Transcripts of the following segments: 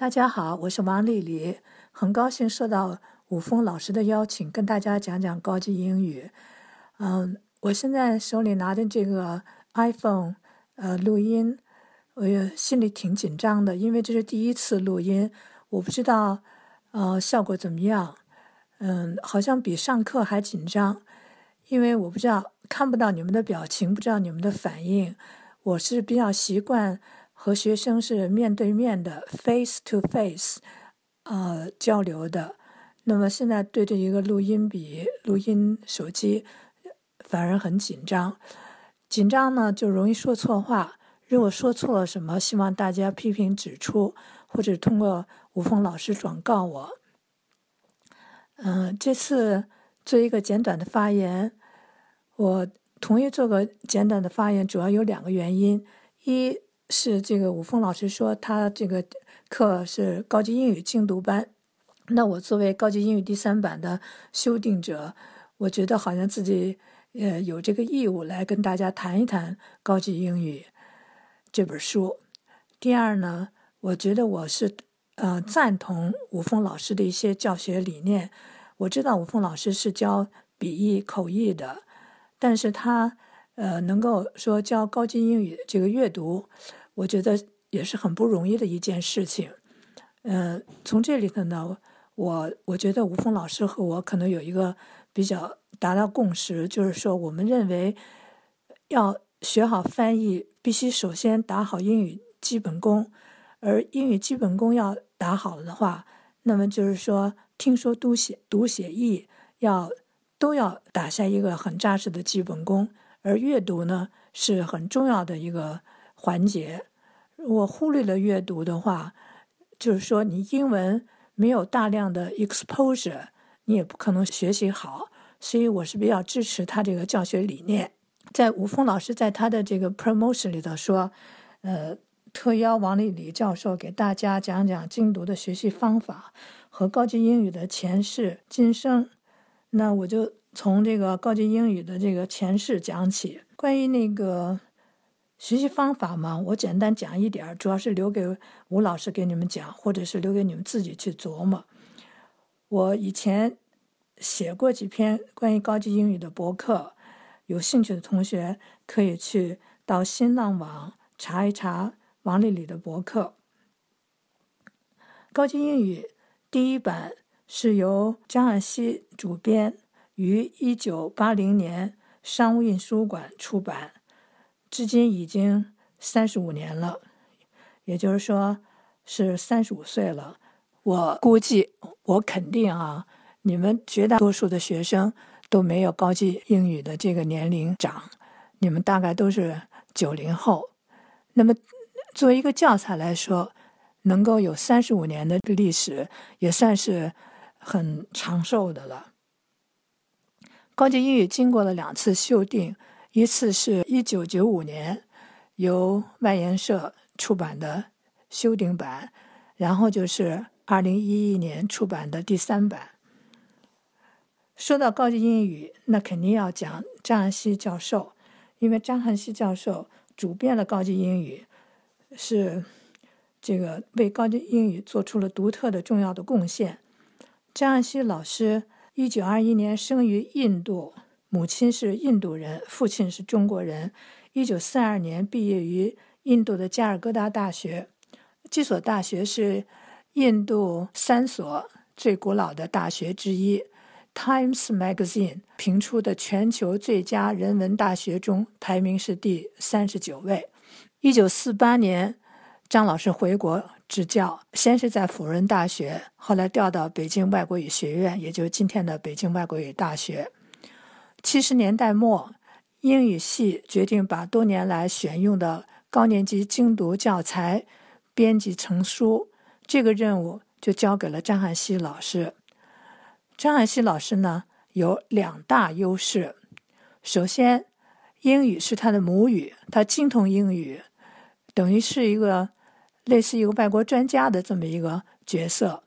大家好，我是王丽丽，很高兴受到武峰老师的邀请，跟大家讲讲高级英语。嗯，我现在手里拿的这个 iPhone，呃，录音，我也心里挺紧张的，因为这是第一次录音，我不知道，呃，效果怎么样。嗯，好像比上课还紧张，因为我不知道看不到你们的表情，不知道你们的反应。我是比较习惯和学生是面对面的 （face to face） 呃交流的。那么现在对着一个录音笔、录音手机，反而很紧张。紧张呢，就容易说错话。如果说错了什么，希望大家批评指出，或者通过吴峰老师转告我。嗯，这次做一个简短的发言，我同意做个简短的发言，主要有两个原因：一是这个武峰老师说他这个课是高级英语精读班，那我作为高级英语第三版的修订者，我觉得好像自己呃有这个义务来跟大家谈一谈高级英语这本书。第二呢，我觉得我是。呃，赞同吴峰老师的一些教学理念。我知道吴峰老师是教笔译口译的，但是他呃能够说教高级英语这个阅读，我觉得也是很不容易的一件事情。嗯，从这里头呢，我我觉得吴峰老师和我可能有一个比较达到共识，就是说我们认为要学好翻译，必须首先打好英语基本功。而英语基本功要打好了的话，那么就是说，听说读写读写译要都要打下一个很扎实的基本功。而阅读呢，是很重要的一个环节。我忽略了阅读的话，就是说，你英文没有大量的 exposure，你也不可能学习好。所以我是比较支持他这个教学理念。在吴峰老师在他的这个 promotion 里头说，呃。特邀王丽丽教授给大家讲讲精读的学习方法和高级英语的前世今生。那我就从这个高级英语的这个前世讲起。关于那个学习方法嘛，我简单讲一点，主要是留给吴老师给你们讲，或者是留给你们自己去琢磨。我以前写过几篇关于高级英语的博客，有兴趣的同学可以去到新浪网查一查。王丽丽的博客，高级英语第一版是由张爱西主编，于一九八零年商务印书馆出版，至今已经三十五年了，也就是说是三十五岁了。我估计，我肯定啊，你们绝大多数的学生都没有高级英语的这个年龄长，你们大概都是九零后，那么。作为一个教材来说，能够有三十五年的历史，也算是很长寿的了。高级英语经过了两次修订，一次是一九九五年由外研社出版的修订版，然后就是二零一一年出版的第三版。说到高级英语，那肯定要讲张汉熙教授，因为张汉熙教授主编了高级英语。是这个为高级英语做出了独特的重要的贡献。张爱熙老师一九二一年生于印度，母亲是印度人，父亲是中国人。一九四二年毕业于印度的加尔各答大学，这所大学是印度三所最古老的大学之一。Times Magazine 评出的全球最佳人文大学中，排名是第三十九位。一九四八年，张老师回国执教，先是在辅仁大学，后来调到北京外国语学院，也就是今天的北京外国语大学。七十年代末，英语系决定把多年来选用的高年级精读教材编辑成书，这个任务就交给了张汉熙老师。张汉熙老师呢，有两大优势，首先，英语是他的母语，他精通英语。等于是一个类似一个外国专家的这么一个角色。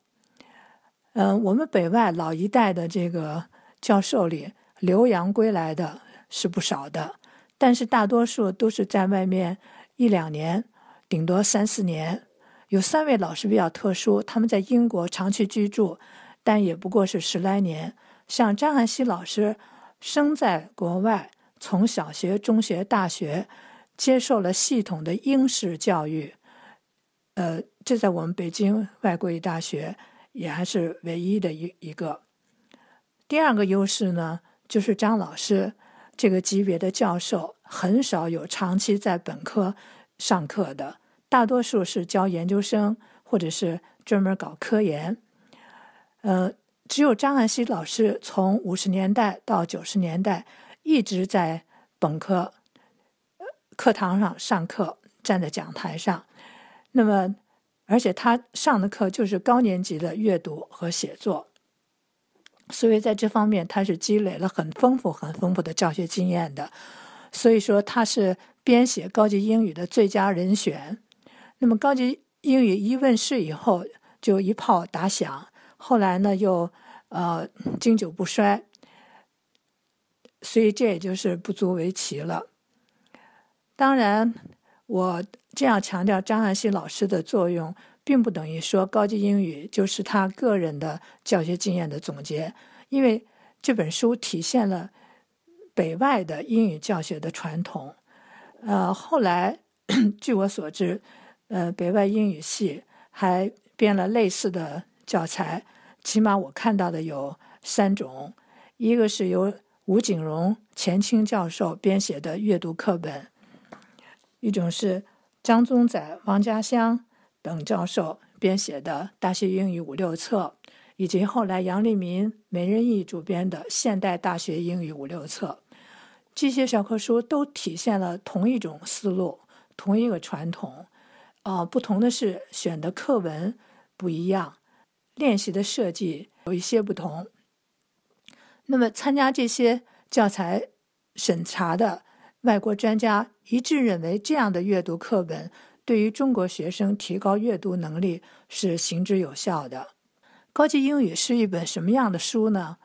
嗯，我们北外老一代的这个教授里，留洋归来的是不少的，但是大多数都是在外面一两年，顶多三四年，有三位老师比较特殊，他们在英国长期居住，但也不过是十来年。像张汉熙老师，生在国外，从小学、中学、大学接受了系统的英式教育，呃，这在我们北京外国语大学也还是唯一的一一个。第二个优势呢，就是张老师这个级别的教授很少有长期在本科上课的。大多数是教研究生，或者是专门搞科研。呃，只有张安熙老师从五十年代到九十年代一直在本科课堂上上课，站在讲台上。那么，而且他上的课就是高年级的阅读和写作，所以在这方面他是积累了很丰富、很丰富的教学经验的。所以说，他是编写高级英语的最佳人选。那么高级英语一问世以后就一炮打响，后来呢又呃经久不衰，所以这也就是不足为奇了。当然，我这样强调张汉熙老师的作用，并不等于说高级英语就是他个人的教学经验的总结，因为这本书体现了北外的英语教学的传统。呃，后来据我所知。呃，北外英语系还编了类似的教材，起码我看到的有三种：一个是由吴景荣钱青教授编写的阅读课本；一种是张宗载、王家湘等教授编写的《大学英语五六册》，以及后来杨立民、梅仁义主编的《现代大学英语五六册》。这些教科书都体现了同一种思路，同一个传统。啊，不同的是选的课文不一样，练习的设计有一些不同。那么，参加这些教材审查的外国专家一致认为，这样的阅读课本对于中国学生提高阅读能力是行之有效的。高级英语是一本什么样的书呢？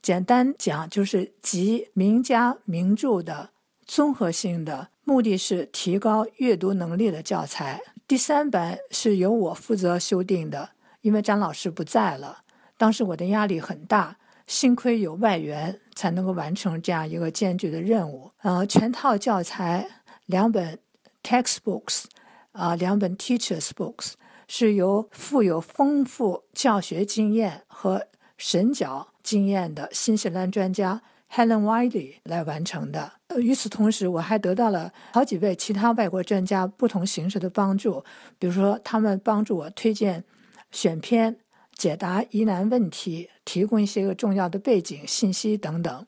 简单讲，就是集名家名著的综合性的。目的是提高阅读能力的教材。第三版是由我负责修订的，因为张老师不在了。当时我的压力很大，幸亏有外援，才能够完成这样一个艰巨的任务。呃，全套教材两本 textbooks，啊，两本 teachers books，是由富有丰富教学经验和审讲经验的新西兰专家。Helen Wiley 来完成的。与此同时，我还得到了好几位其他外国专家不同形式的帮助，比如说，他们帮助我推荐选片、解答疑难问题、提供一些个重要的背景信息等等。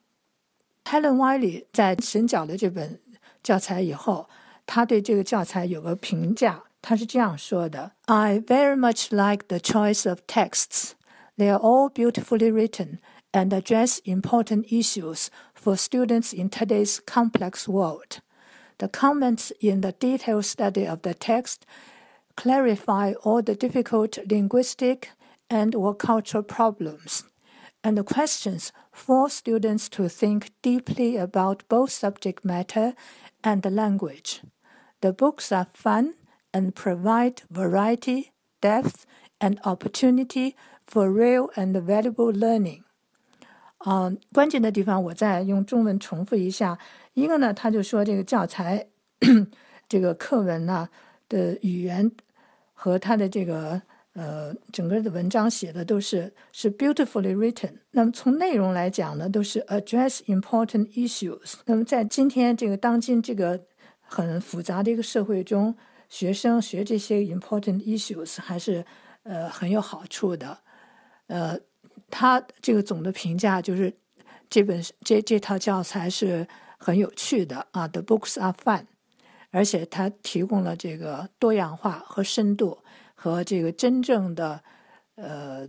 Helen Wiley 在审讲了这本教材以后，他对这个教材有个评价，他是这样说的：“I very much like the choice of texts. They are all beautifully written.” and address important issues for students in today's complex world. The comments in the detailed study of the text clarify all the difficult linguistic and or cultural problems, and the questions force students to think deeply about both subject matter and the language. The books are fun and provide variety, depth, and opportunity for real and valuable learning. 嗯，关键的地方我再用中文重复一下。一个呢，他就说这个教材，这个课文呢的语言和他的这个呃整个的文章写的都是是 beautifully written。那么从内容来讲呢，都是 address important issues。那么在今天这个当今这个 很复杂的一个社会中，学生学这些 important issues 还是呃很有好处的，呃。他这个总的评价就是，这本这这套教材是很有趣的啊，The books are fun，而且它提供了这个多样化和深度和这个真正的呃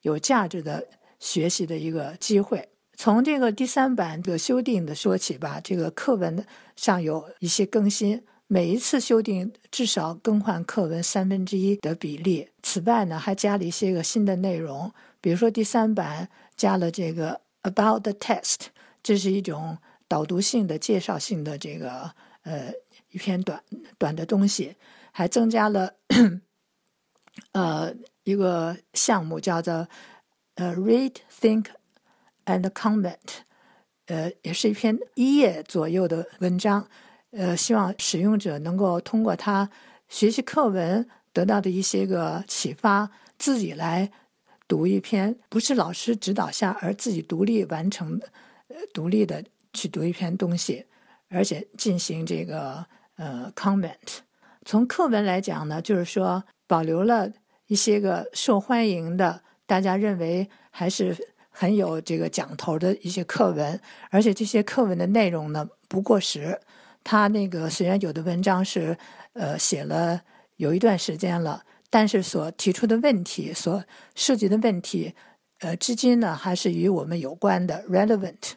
有价值的学习的一个机会。从这个第三版的修订的说起吧，这个课文上有一些更新，每一次修订至少更换课文三分之一的比例。此外呢，还加了一些个新的内容。比如说，第三版加了这个 about the test，这是一种导读性的、介绍性的这个呃一篇短短的东西，还增加了呃一个项目，叫做呃 Read Think and Comment，呃，也是一篇一页左右的文章，呃，希望使用者能够通过它学习课文得到的一些个启发，自己来读一篇，不是老师指导下，而自己独立完成，呃，独立的去读一篇东西，而且进行这个呃 comment。从课文来讲呢，就是说保留了一些个受欢迎的，大家认为还是很有这个讲头的一些课文，而且这些课文的内容呢不过时。他那个虽然有的文章是呃写了有一段时间了，但是所提出的问题、所涉及的问题，呃，至今呢还是与我们有关的，relevant，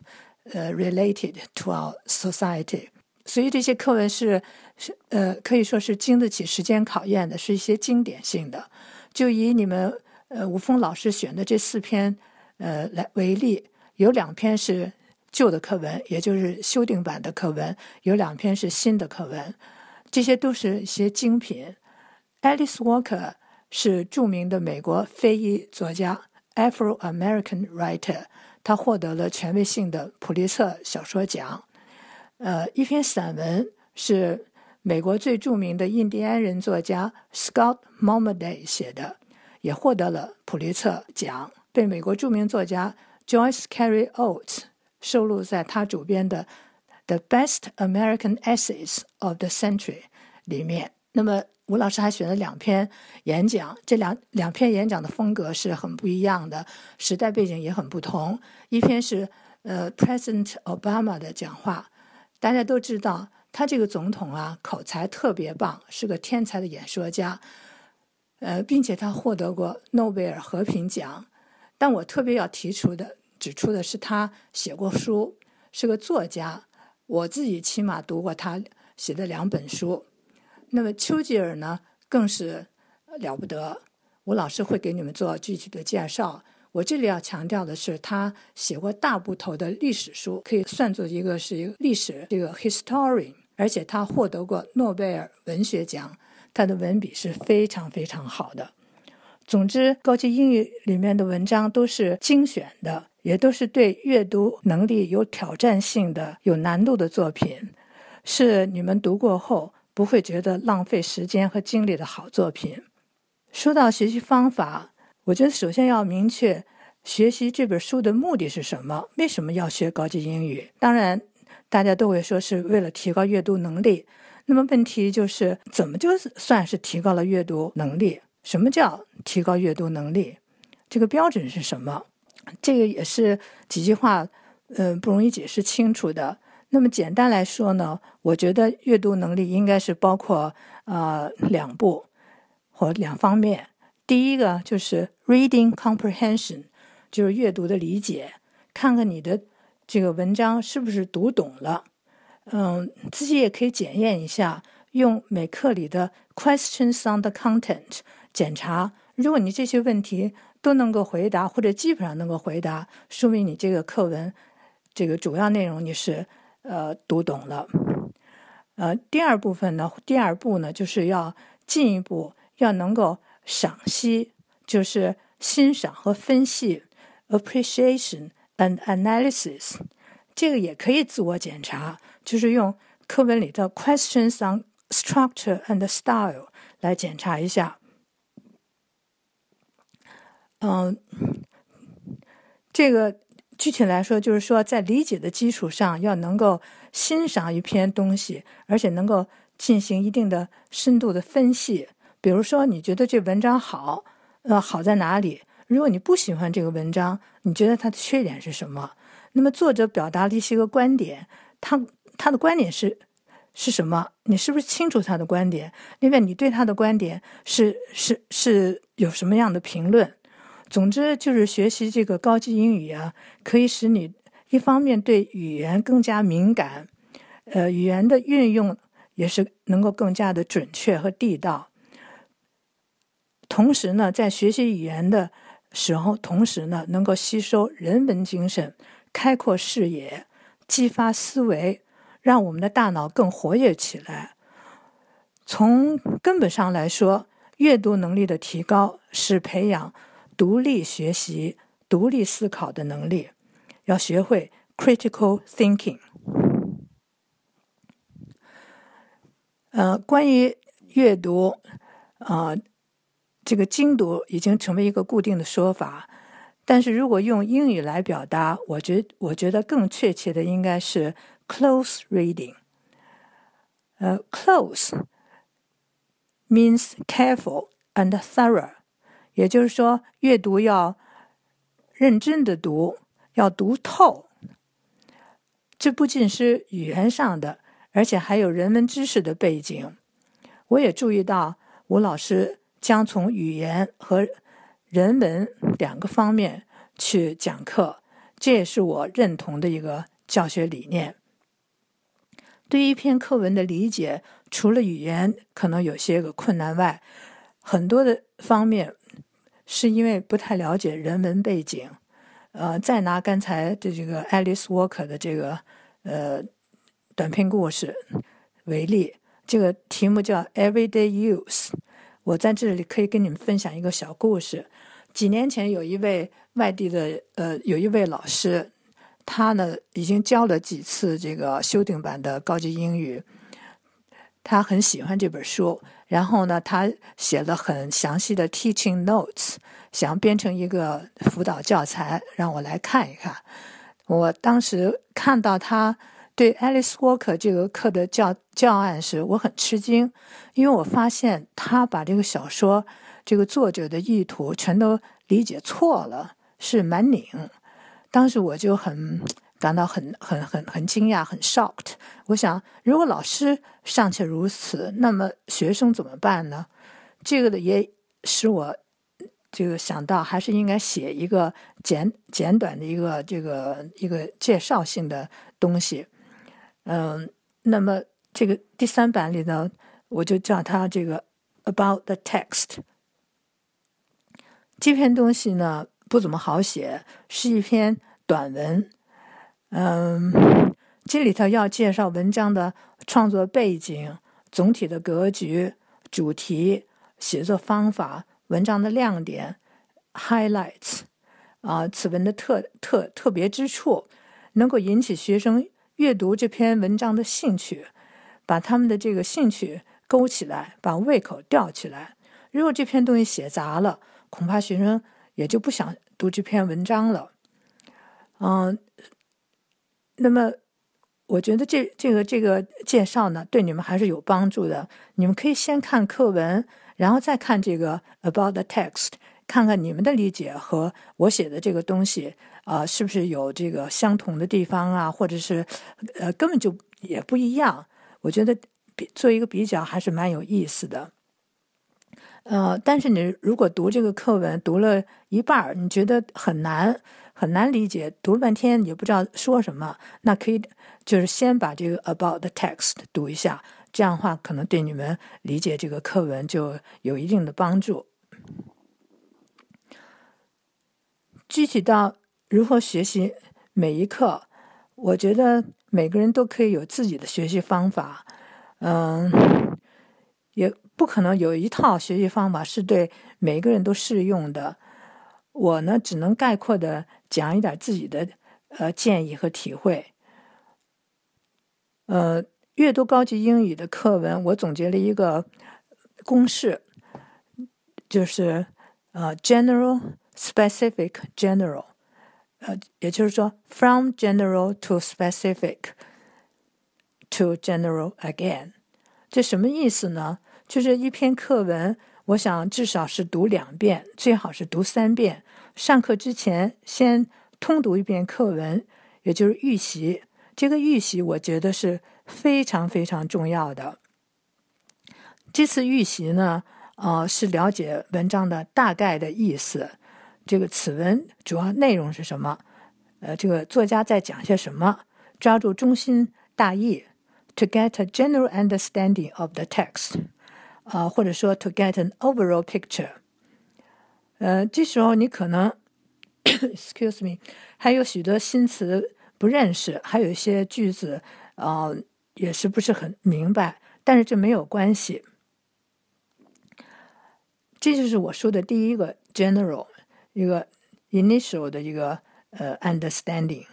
呃，related to our society。所以这些课文是是呃可以说是经得起时间考验的，是一些经典性的。就以你们呃吴峰老师选的这四篇呃来为例，有两篇是旧的课文，也就是修订版的课文；有两篇是新的课文，这些都是一些精品。Alice Walker 是著名的美国非裔作家 （Afro-American writer），他获得了权威性的普利策小说奖。呃，一篇散文是美国最著名的印第安人作家 Scott Momaday 写的，也获得了普利策奖，被美国著名作家 Joyce Carey Oates 收录在他主编的《The Best American Essays of the Century》里面。那么，吴老师还选了两篇演讲，这两两篇演讲的风格是很不一样的，时代背景也很不同。一篇是呃 President Obama 的讲话。大家都知道，他这个总统啊，口才特别棒，是个天才的演说家，呃，并且他获得过诺贝尔和平奖。但我特别要提出的、指出的是，他写过书，是个作家。我自己起码读过他写的两本书。那么丘吉尔呢，更是了不得。吴老师会给你们做具体的介绍。我这里要强调的是，他写过大部头的历史书，可以算作一个是一个历史这个 historian，而且他获得过诺贝尔文学奖，他的文笔是非常非常好的。总之，高级英语里面的文章都是精选的，也都是对阅读能力有挑战性的、有难度的作品，是你们读过后不会觉得浪费时间和精力的好作品。说到学习方法。我觉得首先要明确学习这本书的目的是什么？为什么要学高级英语？当然，大家都会说是为了提高阅读能力。那么问题就是，怎么就算是提高了阅读能力？什么叫提高阅读能力？这个标准是什么？这个也是几句话，嗯，不容易解释清楚的。那么简单来说呢，我觉得阅读能力应该是包括呃两步或两方面。第一个就是 reading comprehension，就是阅读的理解，看看你的这个文章是不是读懂了。嗯，自己也可以检验一下，用美课里的 questions on the content 检查。如果你这些问题都能够回答，或者基本上能够回答，说明你这个课文这个主要内容你是呃读懂了。呃，第二部分呢，第二步呢，就是要进一步要能够。赏析就是欣赏和分析，appreciation and analysis，这个也可以自我检查，就是用课文里的 questions on structure and style 来检查一下。嗯，这个具体来说，就是说在理解的基础上，要能够欣赏一篇东西，而且能够进行一定的深度的分析。比如说，你觉得这文章好，呃，好在哪里？如果你不喜欢这个文章，你觉得它的缺点是什么？那么作者表达了一些个观点，他他的观点是是什么？你是不是清楚他的观点？另外，你对他的观点是是是有什么样的评论？总之，就是学习这个高级英语啊，可以使你一方面对语言更加敏感，呃，语言的运用也是能够更加的准确和地道。同时呢，在学习语言的时候，同时呢，能够吸收人文精神，开阔视野，激发思维，让我们的大脑更活跃起来。从根本上来说，阅读能力的提高是培养独立学习、独立思考的能力，要学会 critical thinking。呃，关于阅读，啊，这个精读已经成为一个固定的说法。但是如果用英语来表达，我觉我觉得更确切的应该是 close reading。呃，close means careful and thorough，也就是说，阅读要认真的读，要读透。这不仅是语言上的，而且还有人文知识的背景。我也注意到，吴老师将从语言和人文两个方面去讲课，这也是我认同的一个教学理念。对一篇课文的理解，除了语言可能有些个困难外，很多的方面是因为不太了解人文背景。呃，再拿刚才的这个 Alice Walker 的这个呃短篇故事为例，这个题目叫 Everyday Use。我在这里可以跟你们分享一个小故事。几年前，有一位外地的呃，有一位老师，他呢已经教了几次这个修订版的高级英语，他很喜欢这本书，然后呢，他写了很详细的 teaching notes，想编成一个辅导教材让我来看一看。我当时看到他对 Alice Walker 这个课的教教案时，我很吃惊，因为我发现他把这个小说。这个作者的意图全都理解错了，是蛮拧。当时我就很感到很很很很惊讶，很 shocked。我想，如果老师尚且如此，那么学生怎么办呢？这个的也使我这个想到，还是应该写一个简简短的一个这个一个介绍性的东西。嗯，那么这个第三版里呢，我就叫它这个 about the text。这篇东西呢不怎么好写，是一篇短文。嗯，这里头要介绍文章的创作背景、总体的格局、主题、写作方法、文章的亮点 （highlights） 啊，此文的特特特别之处，能够引起学生阅读这篇文章的兴趣，把他们的这个兴趣勾起来，把胃口吊起来。如果这篇东西写砸了，恐怕学生也就不想读这篇文章了，嗯，那么我觉得这这个这个介绍呢，对你们还是有帮助的。你们可以先看课文，然后再看这个 about the text，看看你们的理解和我写的这个东西啊，是不是有这个相同的地方啊，或者是呃根本就也不一样。我觉得比做一个比较还是蛮有意思的。呃，但是你如果读这个课文读了一半，你觉得很难很难理解，读了半天也不知道说什么，那可以就是先把这个 about the text 读一下，这样的话可能对你们理解这个课文就有一定的帮助。具体到如何学习每一课，我觉得每个人都可以有自己的学习方法，嗯，也。不可能有一套学习方法是对每个人都适用的。我呢，只能概括的讲一点自己的呃建议和体会。呃，阅读高级英语的课文，我总结了一个公式，就是呃，general、specific、general，呃，也就是说，from general to specific to general again，这什么意思呢？就是一篇课文，我想至少是读两遍，最好是读三遍。上课之前先通读一遍课文，也就是预习。这个预习我觉得是非常非常重要的。这次预习呢，呃，是了解文章的大概的意思，这个此文主要内容是什么？呃，这个作家在讲些什么？抓住中心大意，to get a general understanding of the text。啊，或者说 to get an overall picture，呃，这时候你可能，excuse me，还有许多新词不认识，还有一些句子啊也是不是很明白，但是这没有关系。这就是我说的第一个 general 一个 initial 的一个呃 understanding，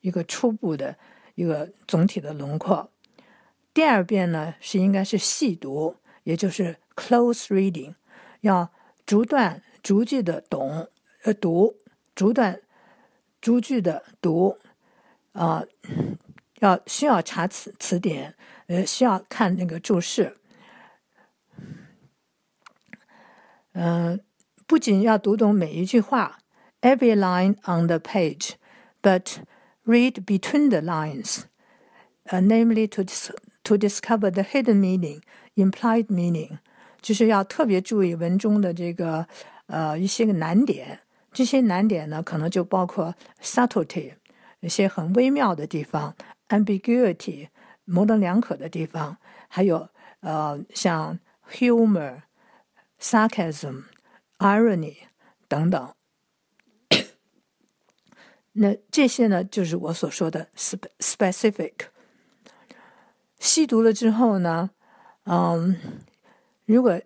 一个初步的一个总体的轮廓。第二遍呢是应该是细读，也就是 close reading，要逐段逐句的懂呃读，逐段逐句的读啊，要需要查词词典，呃需要看那个注释。嗯，不仅要读懂每一句话，every line on the page，but read between the lines，uh, namely to to discover the hidden meaning, implied meaning，就是要特别注意文中的这个呃一些个难点。这些难点呢，可能就包括 subtlety，一些很微妙的地方；ambiguity，模棱两可的地方；还有呃像 humor。sarcasm、irony 等等，那这些呢，就是我所说的 specific。细读了之后呢，嗯，如果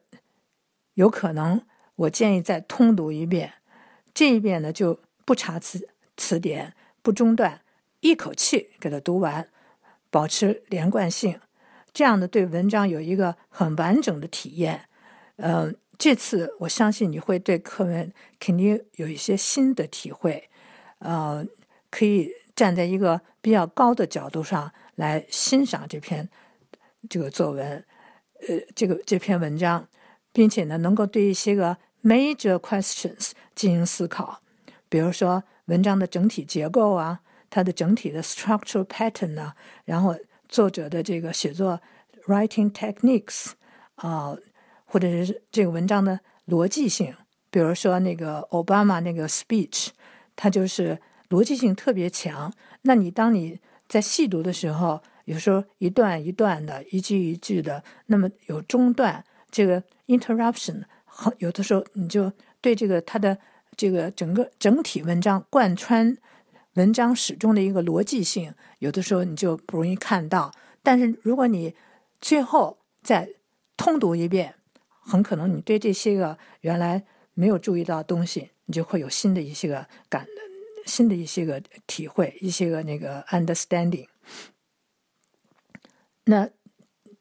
有可能，我建议再通读一遍。这一遍呢，就不查词词典，不中断，一口气给它读完，保持连贯性，这样呢对文章有一个很完整的体验。嗯。这次我相信你会对课文肯定有一些新的体会，呃，可以站在一个比较高的角度上来欣赏这篇这个作文，呃，这个这篇文章，并且呢，能够对一些个 major questions 进行思考，比如说文章的整体结构啊，它的整体的 structural pattern 呢，然后作者的这个写作 writing techniques 啊。或者是这个文章的逻辑性，比如说那个奥巴马那个 speech，它就是逻辑性特别强。那你当你在细读的时候，有时候一段一段的，一句一句的，那么有中断，这个 interruption，有的时候你就对这个它的这个整个整体文章贯穿文章始终的一个逻辑性，有的时候你就不容易看到。但是如果你最后再通读一遍，很可能你对这些个原来没有注意到的东西，你就会有新的一些个感，新的一些个体会，一些个那个 understanding。那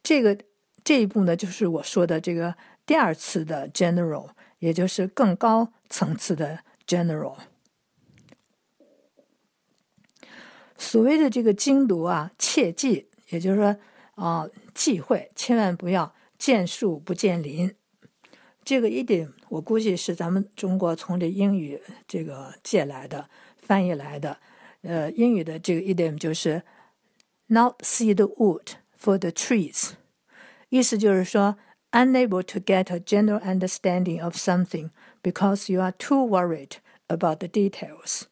这个这一步呢，就是我说的这个第二次的 general，也就是更高层次的 general。所谓的这个精读啊，切记，也就是说啊，忌讳，千万不要。见树不见林，这个一点我估计是咱们中国从这英语这个借来的翻译来的。呃，英语的这个 idiom 就是 “not see the wood for the trees”，意思就是说 “unable to get a general understanding of something because you are too worried about the details”。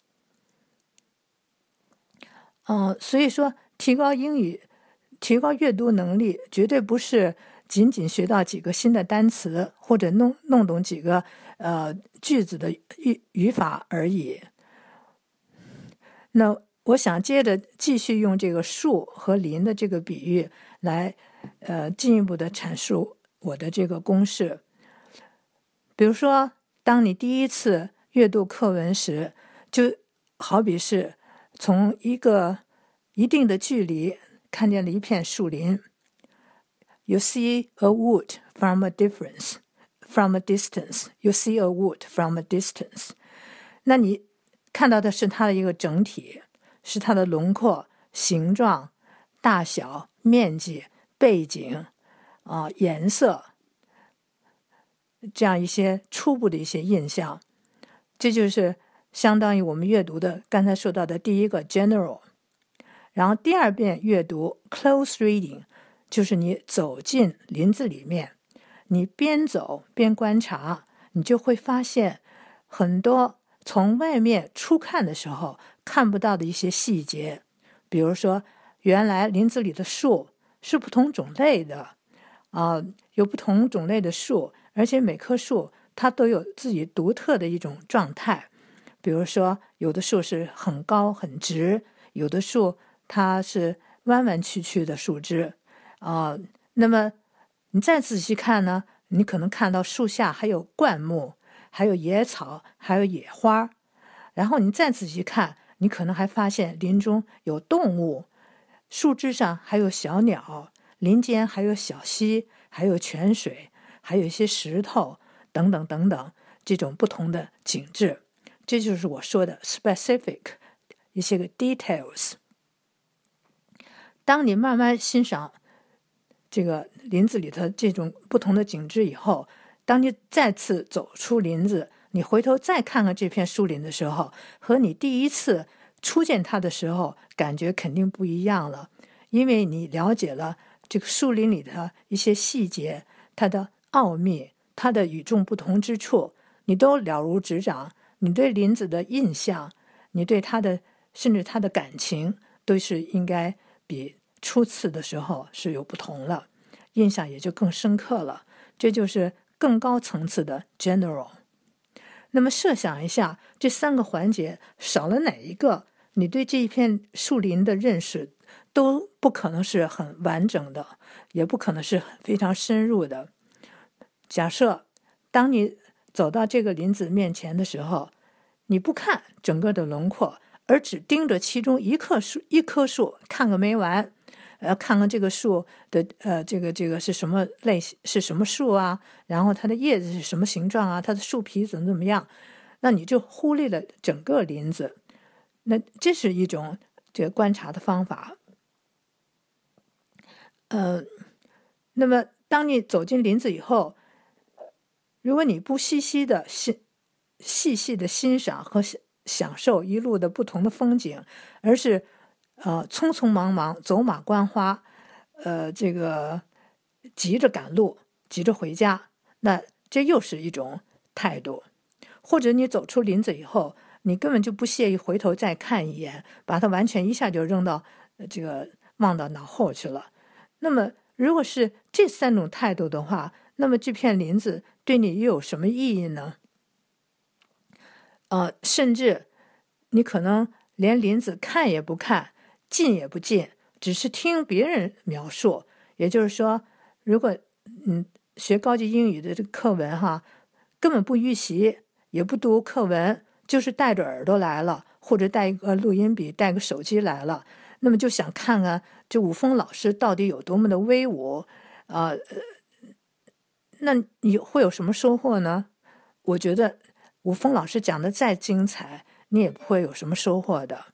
嗯，所以说提高英语、提高阅读能力，绝对不是。仅仅学到几个新的单词，或者弄弄懂几个呃句子的语语法而已。那我想接着继续用这个树和林的这个比喻来呃进一步的阐述 我的这个公式。比如说，当你第一次阅读课文时，就好比是从一个一定的距离看见了一片树林。You see a wood from a difference, from a distance. You see a wood from a distance. 那你看到的是它的一个整体，是它的轮廓、形状、大小、面积、背景啊、颜色，这样一些初步的一些印象。这就是相当于我们阅读的刚才说到的第一个 general。然后第二遍阅读 close reading。就是你走进林子里面，你边走边观察，你就会发现很多从外面初看的时候看不到的一些细节。比如说，原来林子里的树是不同种类的，啊，有不同种类的树，而且每棵树它都有自己独特的一种状态。比如说，有的树是很高很直，有的树它是弯弯曲曲的树枝。啊，那么你再仔细看呢，你可能看到树下还有灌木，还有野草，还有野花。然后你再仔细看，你可能还发现林中有动物，树枝上还有小鸟，林间还有小溪，还有泉水，还有一些石头等等等等，这种不同的景致。这就是我说的 specific 一些个 details。当你慢慢欣赏这个林子里头这种不同的景致以后，当你再次走出林子，你回头再看看这片树林的时候，和你第一次初见它的时候感觉肯定不一样了，因为你了解了这个树林里的一些细节，它的奥秘，它的与众不同之处，你都了如指掌。你对林子的印象，你对它的甚至它的感情，都是应该比初次的时候是有不同了，印象也就更深刻了。这就是更高层次的 general。那么设想一下，这三个环节少了哪一个，你对这一片树林的认识都不可能是很完整的，也不可能是非常深入的。假设当你。走到这个林子面前的时候，你不看整个的轮廓，而只盯着其中一棵树，一棵树看个没完，呃，看看这个树的呃，这个这个是什么类型，是什么树啊？然后它的叶子是什么形状啊？它的树皮怎么怎么样？那你就忽略了整个林子。那这是一种这个观察的方法。呃，那么当你走进林子以后。如果你不细细的细细细的欣赏和享受一路的不同的风景，而是呃匆匆忙忙走马观花，呃这个急着赶路，急着回家，那这又是一种态度。或者你走出林子以后，你根本就不屑于回头再看一眼，把它完全一下就扔到这个忘到脑后去了。那么，如果是这三种态度的话，那么这片林子。对你又有什么意义呢？呃，甚至你可能连林子看也不看，进也不进，只是听别人描述。也就是说，如果嗯学高级英语的这课文哈，根本不预习，也不读课文，就是带着耳朵来了，或者带一个录音笔，带个手机来了，那么就想看看这武峰老师到底有多么的威武啊！那你会有什么收获呢？我觉得吴峰老师讲的再精彩，你也不会有什么收获的。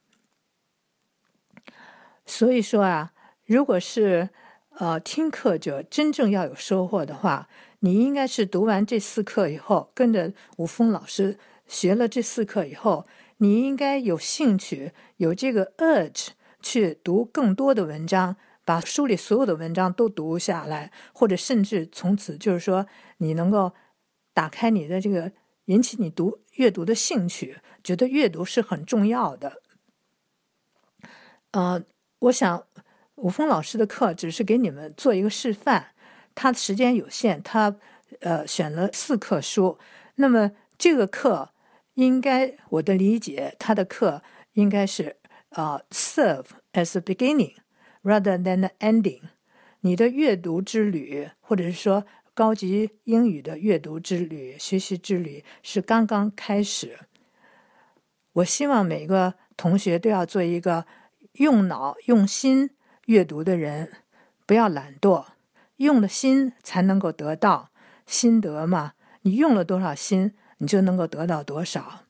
所以说啊，如果是呃听课者真正要有收获的话，你应该是读完这四课以后，跟着吴峰老师学了这四课以后，你应该有兴趣，有这个 urge 去读更多的文章。把书里所有的文章都读下来，或者甚至从此就是说，你能够打开你的这个，引起你读阅读的兴趣，觉得阅读是很重要的。呃，我想武峰老师的课只是给你们做一个示范，他时间有限，他呃选了四课书，那么这个课应该我的理解，他的课应该是啊，serve as a beginning。Rather than the ending，你的阅读之旅，或者是说高级英语的阅读之旅、学习之旅是刚刚开始。我希望每个同学都要做一个用脑、用心阅读的人，不要懒惰，用了心才能够得到心得嘛。你用了多少心，你就能够得到多少。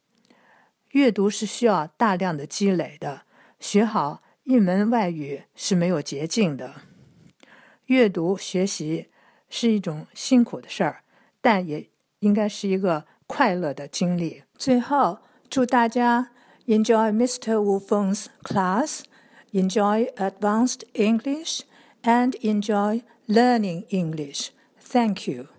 阅读是需要大量的积累的，学好。一门外语是没有捷径的，阅读学习是一种辛苦的事儿，但也应该是一个快乐的经历。最后，祝大家 enjoy Mr. Wu Feng's class, enjoy advanced English, and enjoy learning English. Thank you.